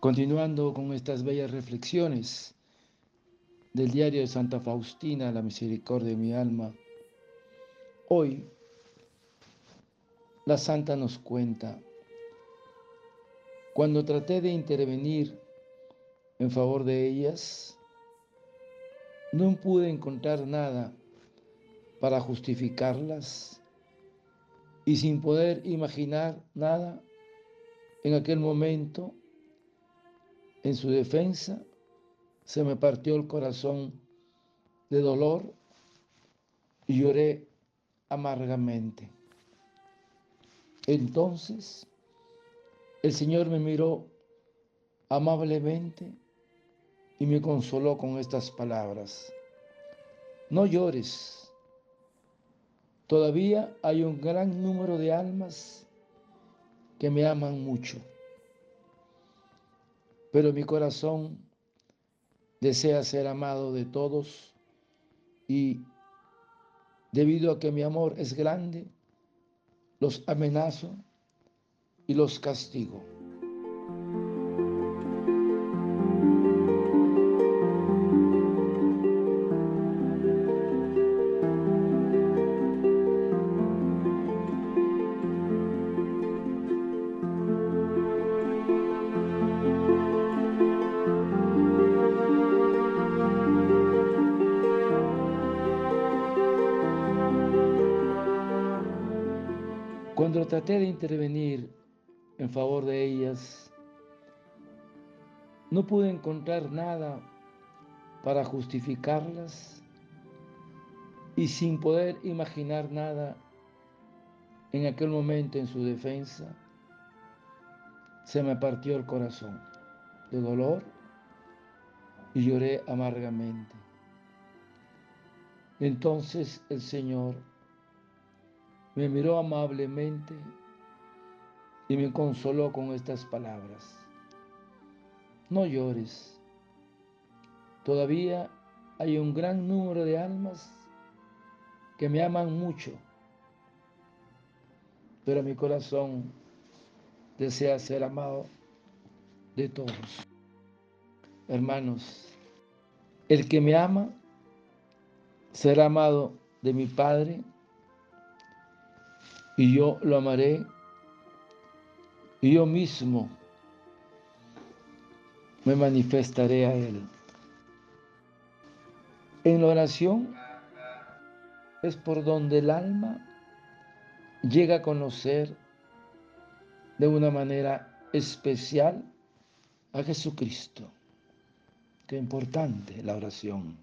Continuando con estas bellas reflexiones del diario de Santa Faustina, la misericordia de mi alma, hoy la santa nos cuenta, cuando traté de intervenir en favor de ellas, no pude encontrar nada para justificarlas y sin poder imaginar nada en aquel momento en su defensa, se me partió el corazón de dolor y lloré amargamente. Entonces el Señor me miró amablemente y me consoló con estas palabras. No llores. Todavía hay un gran número de almas que me aman mucho pero mi corazón desea ser amado de todos y debido a que mi amor es grande, los amenazo y los castigo. Traté de intervenir en favor de ellas, no pude encontrar nada para justificarlas y sin poder imaginar nada en aquel momento en su defensa, se me partió el corazón de dolor y lloré amargamente. Entonces el Señor me miró amablemente y me consoló con estas palabras. No llores. Todavía hay un gran número de almas que me aman mucho, pero mi corazón desea ser amado de todos. Hermanos, el que me ama será amado de mi Padre y yo lo amaré y yo mismo me manifestaré a Él. En la oración es por donde el alma llega a conocer de una manera especial a Jesucristo. Qué importante la oración.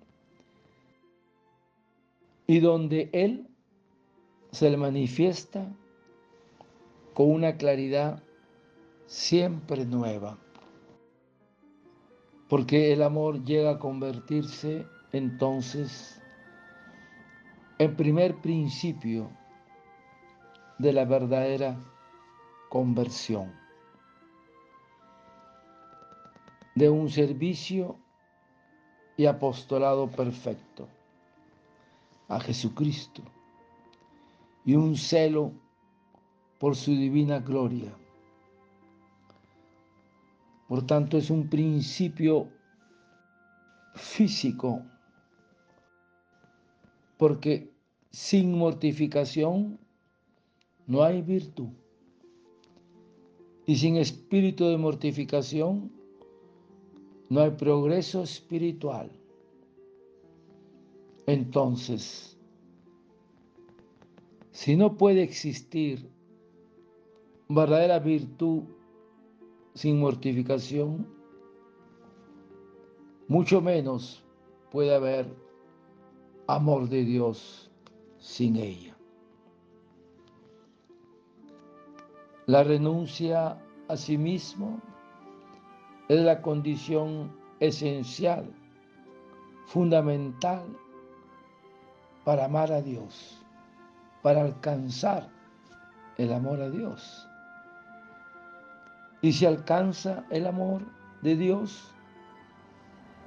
Y donde Él se le manifiesta con una claridad siempre nueva. Porque el amor llega a convertirse entonces en primer principio de la verdadera conversión, de un servicio y apostolado perfecto a Jesucristo y un celo por su divina gloria. Por tanto, es un principio físico, porque sin mortificación no hay virtud. Y sin espíritu de mortificación no hay progreso espiritual. Entonces, si no puede existir verdadera virtud sin mortificación, mucho menos puede haber amor de Dios sin ella. La renuncia a sí mismo es la condición esencial, fundamental para amar a Dios para alcanzar el amor a Dios. Y se alcanza el amor de Dios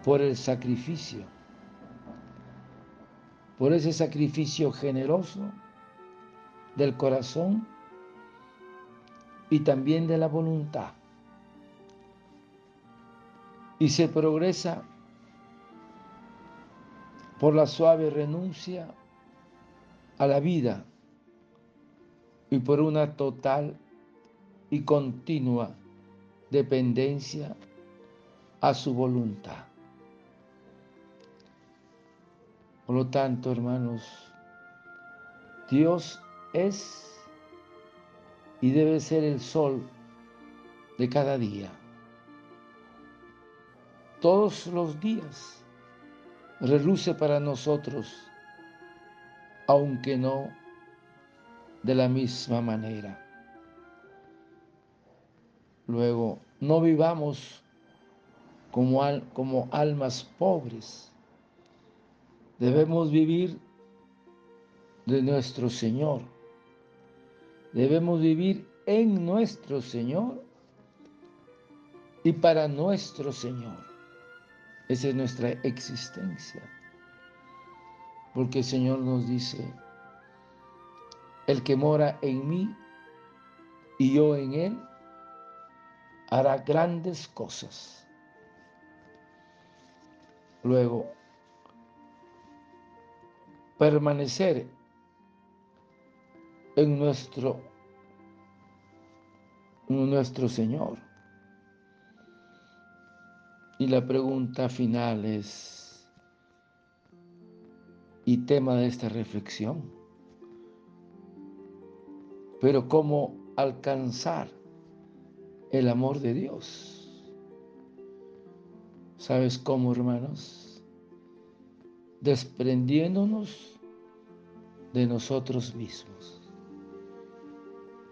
por el sacrificio, por ese sacrificio generoso del corazón y también de la voluntad. y se progresa por la suave renuncia a la vida y por una total y continua dependencia a su voluntad. Por lo tanto, hermanos, Dios es y debe ser el sol de cada día. Todos los días reluce para nosotros, aunque no de la misma manera. Luego, no vivamos como, almas pobres. Debemos vivir de nuestro Señor. Debemos vivir en nuestro Señor y para nuestro Señor. Esa es nuestra existencia. Porque el Señor nos dice, el que mora en mí y yo en él, hará grandes cosas. Luego, permanecer en nuestro, nuestro Señor. Y la pregunta final es, y tema de esta reflexión, pero ¿cómo alcanzar el amor de Dios? ¿Sabes cómo, hermanos? Desprendiéndonos de nosotros mismos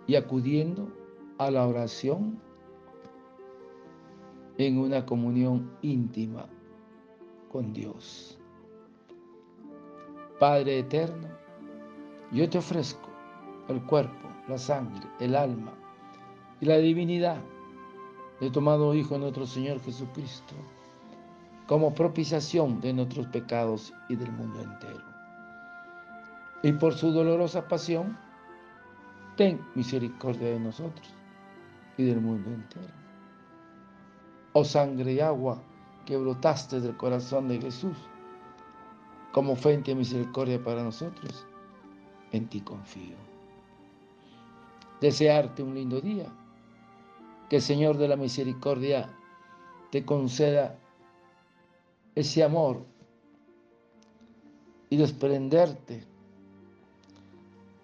y acudiendo a la oración en una comunión íntima con Dios. Padre eterno, yo te ofrezco el cuerpo, la sangre, el alma y la divinidad de tomado Hijo de nuestro Señor Jesucristo como propiciación de nuestros pecados y del mundo entero. Y por su dolorosa pasión, ten misericordia de nosotros y del mundo entero oh sangre y agua que brotaste del corazón de Jesús, como fuente de misericordia para nosotros, en ti confío. Desearte un lindo día, que el Señor de la misericordia te conceda ese amor y desprenderte,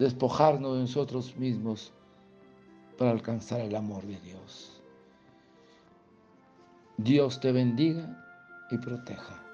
despojarnos de nosotros mismos para alcanzar el amor de Dios. Dios te bendiga y proteja.